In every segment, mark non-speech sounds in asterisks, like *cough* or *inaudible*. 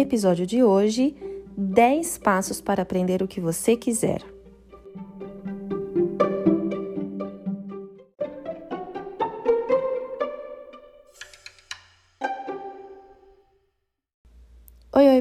Episódio de hoje: 10 passos para aprender o que você quiser.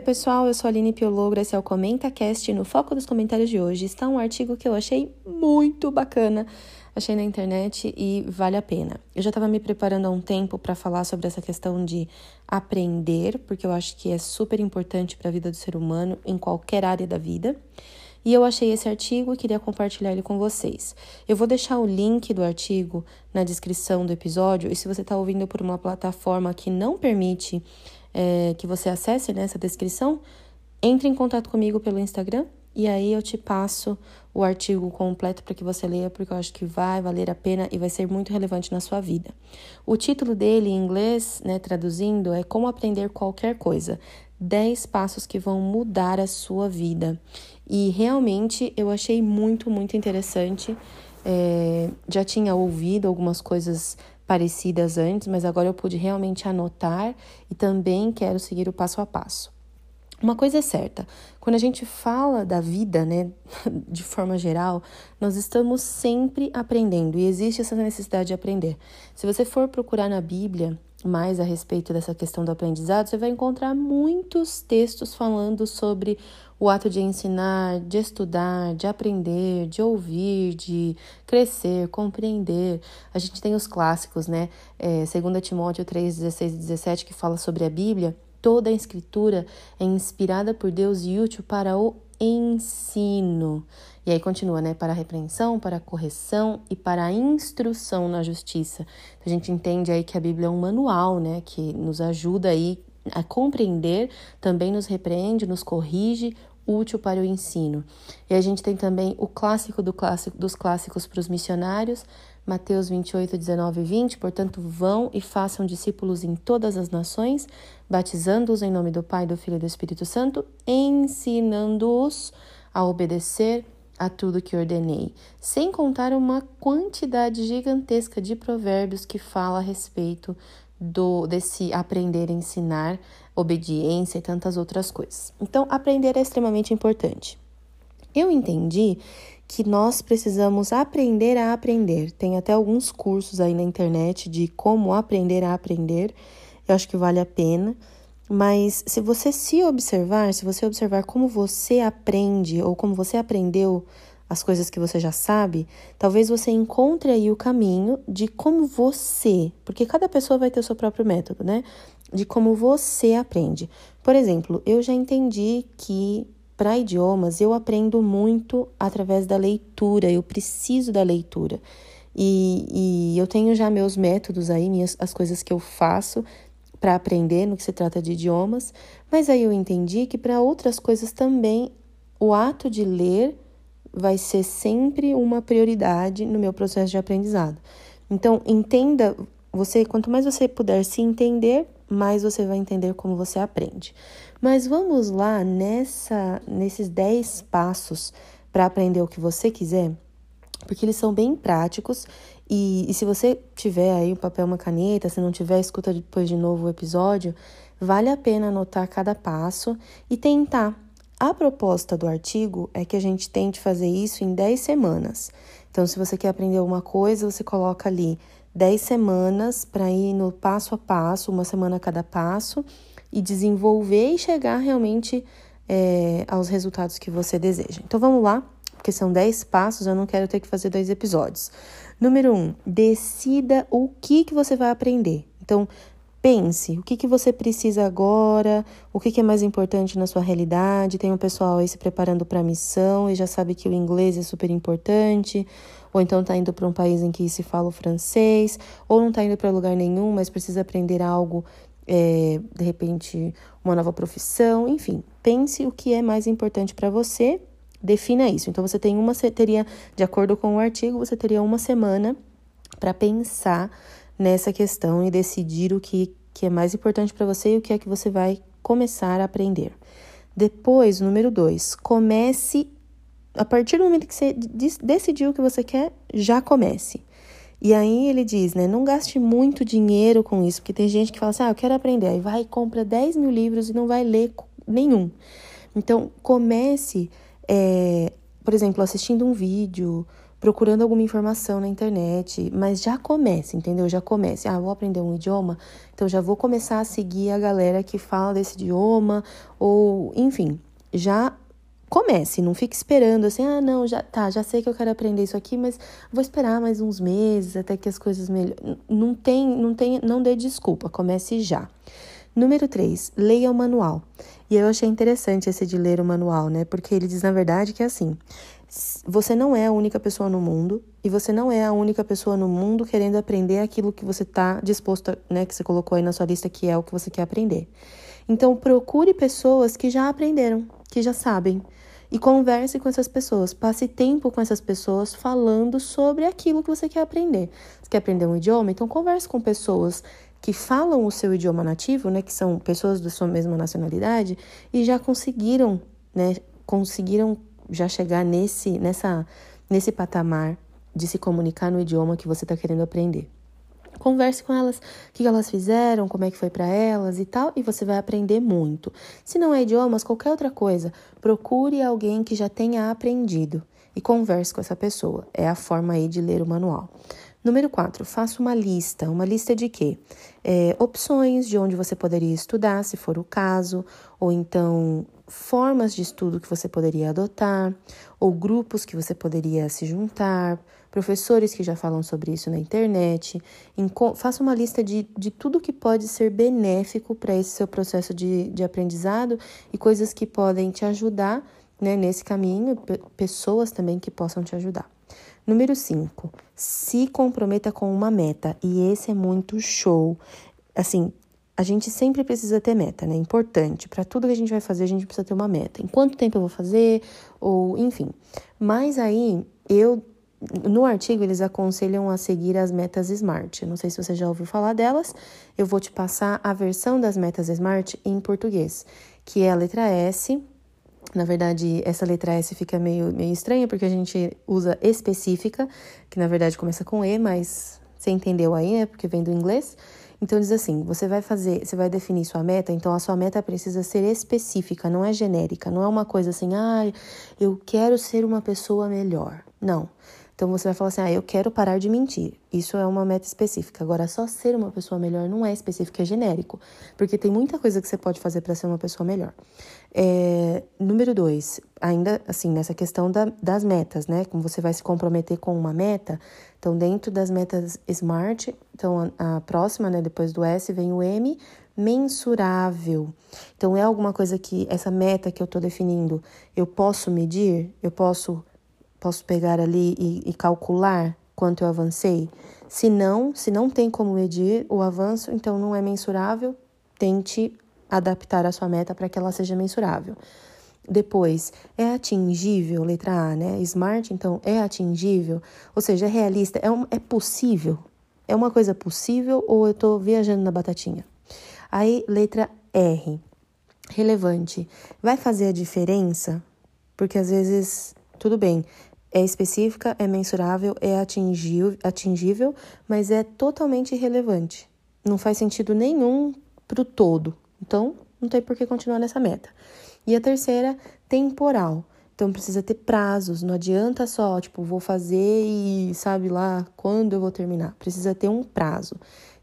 Pessoal, eu sou a Aline Piologra, esse é o ComentaCast. No foco dos comentários de hoje está um artigo que eu achei muito bacana, achei na internet e vale a pena. Eu já estava me preparando há um tempo para falar sobre essa questão de aprender, porque eu acho que é super importante para a vida do ser humano em qualquer área da vida. E eu achei esse artigo e queria compartilhar ele com vocês. Eu vou deixar o link do artigo na descrição do episódio, e se você está ouvindo por uma plataforma que não permite é, que você acesse nessa descrição, entre em contato comigo pelo Instagram e aí eu te passo o artigo completo para que você leia, porque eu acho que vai valer a pena e vai ser muito relevante na sua vida. O título dele em inglês, né, traduzindo, é Como Aprender Qualquer Coisa. 10 passos que vão mudar a sua vida. E realmente eu achei muito, muito interessante. É, já tinha ouvido algumas coisas parecidas antes, mas agora eu pude realmente anotar e também quero seguir o passo a passo. Uma coisa é certa, quando a gente fala da vida, né, *laughs* de forma geral, nós estamos sempre aprendendo e existe essa necessidade de aprender. Se você for procurar na Bíblia mais a respeito dessa questão do aprendizado, você vai encontrar muitos textos falando sobre o ato de ensinar, de estudar, de aprender, de ouvir, de crescer, compreender. A gente tem os clássicos, né? É, 2 Timóteo 3, 16 e 17, que fala sobre a Bíblia. Toda a escritura é inspirada por Deus e útil para o ensino. E aí continua, né? Para a repreensão, para a correção e para a instrução na justiça. A gente entende aí que a Bíblia é um manual, né? Que nos ajuda aí a compreender, também nos repreende, nos corrige, útil para o ensino. E a gente tem também o clássico, do clássico dos clássicos para os missionários, Mateus 28, 19 e 20. Portanto, vão e façam discípulos em todas as nações, batizando-os em nome do Pai, do Filho e do Espírito Santo, ensinando-os a obedecer a tudo que ordenei, sem contar uma quantidade gigantesca de provérbios que fala a respeito do desse aprender, ensinar, obediência e tantas outras coisas. Então, aprender é extremamente importante. Eu entendi que nós precisamos aprender a aprender. Tem até alguns cursos aí na internet de como aprender a aprender. Eu acho que vale a pena. Mas se você se observar, se você observar como você aprende ou como você aprendeu as coisas que você já sabe, talvez você encontre aí o caminho de como você, porque cada pessoa vai ter o seu próprio método, né? De como você aprende. Por exemplo, eu já entendi que para idiomas eu aprendo muito através da leitura, eu preciso da leitura. E, e eu tenho já meus métodos aí, minhas, as coisas que eu faço para aprender no que se trata de idiomas, mas aí eu entendi que para outras coisas também o ato de ler vai ser sempre uma prioridade no meu processo de aprendizado. Então, entenda, você, quanto mais você puder se entender, mais você vai entender como você aprende. Mas vamos lá nessa nesses 10 passos para aprender o que você quiser, porque eles são bem práticos e, e se você tiver aí um papel, uma caneta, se não tiver, escuta depois de novo o episódio, vale a pena anotar cada passo e tentar a proposta do artigo é que a gente tente fazer isso em 10 semanas. Então, se você quer aprender alguma coisa, você coloca ali 10 semanas para ir no passo a passo, uma semana a cada passo, e desenvolver e chegar realmente é, aos resultados que você deseja. Então, vamos lá, porque são 10 passos, eu não quero ter que fazer dois episódios. Número 1, um, decida o que, que você vai aprender. Então, Pense o que, que você precisa agora, o que, que é mais importante na sua realidade. Tem um pessoal aí se preparando para a missão e já sabe que o inglês é super importante, ou então está indo para um país em que se fala o francês, ou não está indo para lugar nenhum, mas precisa aprender algo, é, de repente, uma nova profissão. Enfim, pense o que é mais importante para você, defina isso. Então, você tem uma, teria, de acordo com o artigo, você teria uma semana para pensar nessa questão e decidir o que, que é mais importante para você e o que é que você vai começar a aprender. Depois, número dois, comece. A partir do momento que você decidiu o que você quer, já comece. E aí ele diz, né? Não gaste muito dinheiro com isso, porque tem gente que fala assim: ah, eu quero aprender. Aí vai e compra 10 mil livros e não vai ler nenhum. Então, comece, é, por exemplo, assistindo um vídeo, procurando alguma informação na internet, mas já comece, entendeu? Já comece. Ah, vou aprender um idioma, então já vou começar a seguir a galera que fala desse idioma, ou enfim, já comece, não fique esperando assim, ah, não, já tá, já sei que eu quero aprender isso aqui, mas vou esperar mais uns meses até que as coisas melhorem. Não tem, não tem, não dê desculpa, comece já. Número 3, leia o manual. E eu achei interessante esse de ler o manual, né? Porque ele diz na verdade que é assim: você não é a única pessoa no mundo e você não é a única pessoa no mundo querendo aprender aquilo que você está disposto, a, né, que você colocou aí na sua lista que é o que você quer aprender. Então procure pessoas que já aprenderam, que já sabem e converse com essas pessoas, passe tempo com essas pessoas falando sobre aquilo que você quer aprender. Você quer aprender um idioma? Então converse com pessoas que falam o seu idioma nativo, né, que são pessoas da sua mesma nacionalidade e já conseguiram, né, conseguiram já chegar nesse, nessa, nesse patamar de se comunicar no idioma que você está querendo aprender. Converse com elas, o que elas fizeram, como é que foi para elas e tal, e você vai aprender muito. Se não é idiomas, qualquer outra coisa, procure alguém que já tenha aprendido e converse com essa pessoa. É a forma aí de ler o manual. Número 4, faça uma lista. Uma lista de quê? É, opções de onde você poderia estudar, se for o caso, ou então formas de estudo que você poderia adotar, ou grupos que você poderia se juntar, professores que já falam sobre isso na internet. faça uma lista de, de tudo que pode ser benéfico para esse seu processo de, de aprendizado e coisas que podem te ajudar né, nesse caminho, pessoas também que possam te ajudar. Número 5, se comprometa com uma meta. E esse é muito show. Assim, a gente sempre precisa ter meta, né? Importante. Para tudo que a gente vai fazer, a gente precisa ter uma meta. Em quanto tempo eu vou fazer? Ou, enfim. Mas aí, eu. No artigo, eles aconselham a seguir as metas SMART. Não sei se você já ouviu falar delas. Eu vou te passar a versão das metas SMART em português, que é a letra S, na verdade, essa letra S fica meio, meio estranha porque a gente usa específica, que na verdade começa com E, mas você entendeu aí, né? Porque vem do inglês. Então diz assim: você vai fazer, você vai definir sua meta, então a sua meta precisa ser específica, não é genérica, não é uma coisa assim, ah, eu quero ser uma pessoa melhor. Não. Então você vai falar assim: ah, eu quero parar de mentir. Isso é uma meta específica. Agora, só ser uma pessoa melhor não é específico, é genérico. Porque tem muita coisa que você pode fazer para ser uma pessoa melhor. É, número dois, ainda assim, nessa questão da, das metas, né? Como você vai se comprometer com uma meta. Então, dentro das metas SMART, então a, a próxima, né, depois do S, vem o M, mensurável. Então, é alguma coisa que essa meta que eu estou definindo, eu posso medir, eu posso Posso pegar ali e, e calcular quanto eu avancei? Se não, se não tem como medir o avanço, então não é mensurável, tente adaptar a sua meta para que ela seja mensurável. Depois, é atingível, letra A, né? Smart, então, é atingível, ou seja, é realista, é, um, é possível. É uma coisa possível ou eu estou viajando na batatinha? Aí, letra R, relevante. Vai fazer a diferença? Porque às vezes, tudo bem, é específica, é mensurável, é atingível, atingível mas é totalmente irrelevante. Não faz sentido nenhum para o todo. Então, não tem por que continuar nessa meta. E a terceira, temporal. Então, precisa ter prazos. Não adianta só, tipo, vou fazer e sabe lá quando eu vou terminar. Precisa ter um prazo.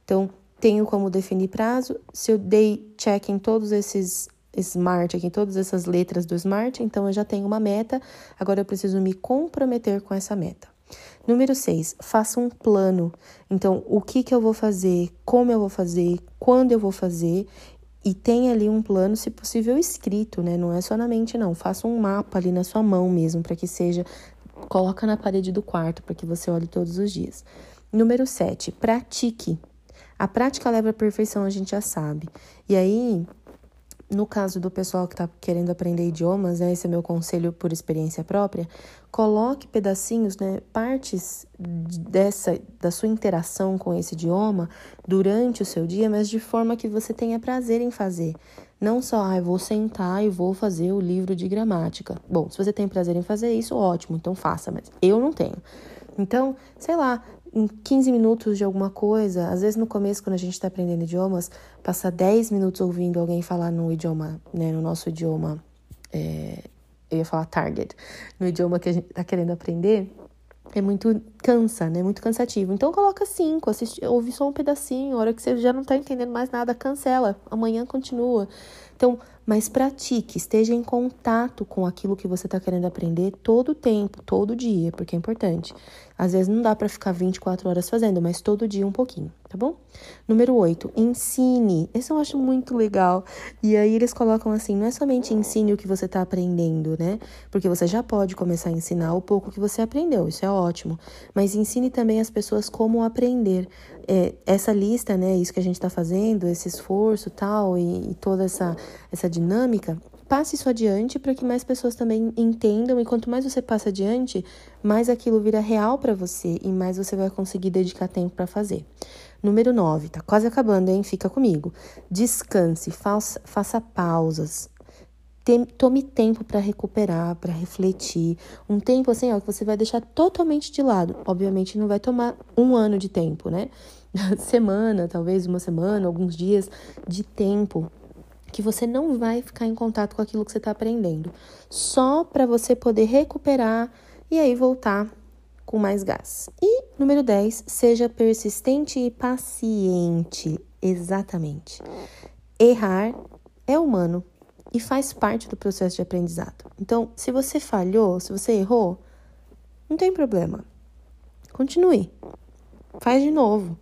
Então, tenho como definir prazo. Se eu dei check em todos esses Smart aqui, todas essas letras do Smart, então eu já tenho uma meta, agora eu preciso me comprometer com essa meta. Número 6, faça um plano. Então, o que, que eu vou fazer, como eu vou fazer, quando eu vou fazer, e tenha ali um plano, se possível, escrito, né? Não é só na mente, não. Faça um mapa ali na sua mão mesmo, para que seja. Coloca na parede do quarto, para que você olhe todos os dias. Número 7, pratique. A prática leva à perfeição, a gente já sabe. E aí, no caso do pessoal que está querendo aprender idiomas, né, esse é meu conselho por experiência própria, coloque pedacinhos, né, partes dessa da sua interação com esse idioma durante o seu dia, mas de forma que você tenha prazer em fazer. Não só, ah, vou sentar e vou fazer o livro de gramática. Bom, se você tem prazer em fazer isso, ótimo, então faça, mas eu não tenho. Então, sei lá, em 15 minutos de alguma coisa. Às vezes no começo, quando a gente está aprendendo idiomas, passar 10 minutos ouvindo alguém falar no idioma, né, no nosso idioma, é, eu ia falar target, no idioma que a gente está querendo aprender, é muito cansa, né? Muito cansativo. Então coloca cinco, assiste, ouve só um pedacinho, a hora que você já não tá entendendo mais nada, cancela. Amanhã continua. Então, mas pratique, esteja em contato com aquilo que você está querendo aprender todo o tempo, todo dia, porque é importante. Às vezes não dá para ficar 24 horas fazendo, mas todo dia um pouquinho, tá bom? Número 8, ensine. Esse eu acho muito legal. E aí eles colocam assim: não é somente ensine o que você está aprendendo, né? Porque você já pode começar a ensinar o pouco que você aprendeu, isso é ótimo. Mas ensine também as pessoas como aprender. É, essa lista, né? Isso que a gente está fazendo, esse esforço tal, e, e toda essa, essa dinâmica, passe isso adiante para que mais pessoas também entendam e quanto mais você passa adiante, mais aquilo vira real para você e mais você vai conseguir dedicar tempo para fazer. Número 9, tá quase acabando, hein? Fica comigo. Descanse, faça, faça pausas. Tome tempo para recuperar, para refletir. Um tempo assim, ó, que você vai deixar totalmente de lado. Obviamente não vai tomar um ano de tempo, né? *laughs* Semana, talvez uma semana, alguns dias de tempo que você não vai ficar em contato com aquilo que você está aprendendo, só para você poder recuperar e aí voltar com mais gás. E número 10, seja persistente e paciente. Exatamente. Errar é humano e faz parte do processo de aprendizado. Então, se você falhou, se você errou, não tem problema. Continue. Faz de novo.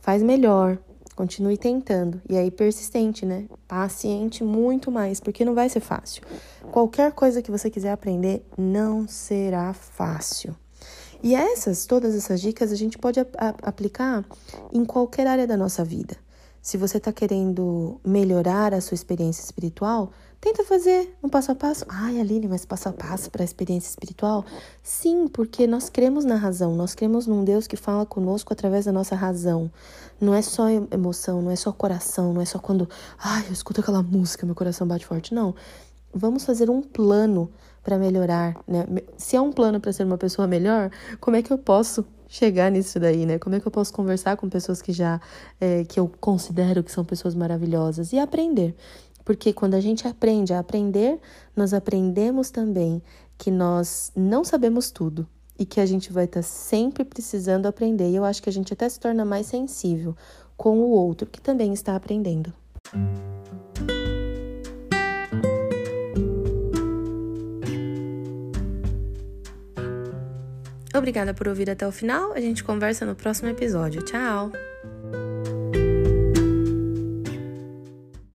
Faz melhor. Continue tentando. E aí, persistente, né? Paciente muito mais, porque não vai ser fácil. Qualquer coisa que você quiser aprender não será fácil. E essas, todas essas dicas, a gente pode aplicar em qualquer área da nossa vida. Se você está querendo melhorar a sua experiência espiritual, tenta fazer um passo a passo. Ai, Aline, mas passo a passo para a experiência espiritual? Sim, porque nós cremos na razão, nós cremos num Deus que fala conosco através da nossa razão. Não é só emoção, não é só coração, não é só quando, ai, eu escuto aquela música, meu coração bate forte. Não. Vamos fazer um plano para melhorar, né? Se é um plano para ser uma pessoa melhor, como é que eu posso chegar nisso daí, né? Como é que eu posso conversar com pessoas que já é, que eu considero que são pessoas maravilhosas e aprender? Porque quando a gente aprende a aprender, nós aprendemos também que nós não sabemos tudo e que a gente vai estar tá sempre precisando aprender. E eu acho que a gente até se torna mais sensível com o outro que também está aprendendo. Obrigada por ouvir até o final. A gente conversa no próximo episódio. Tchau!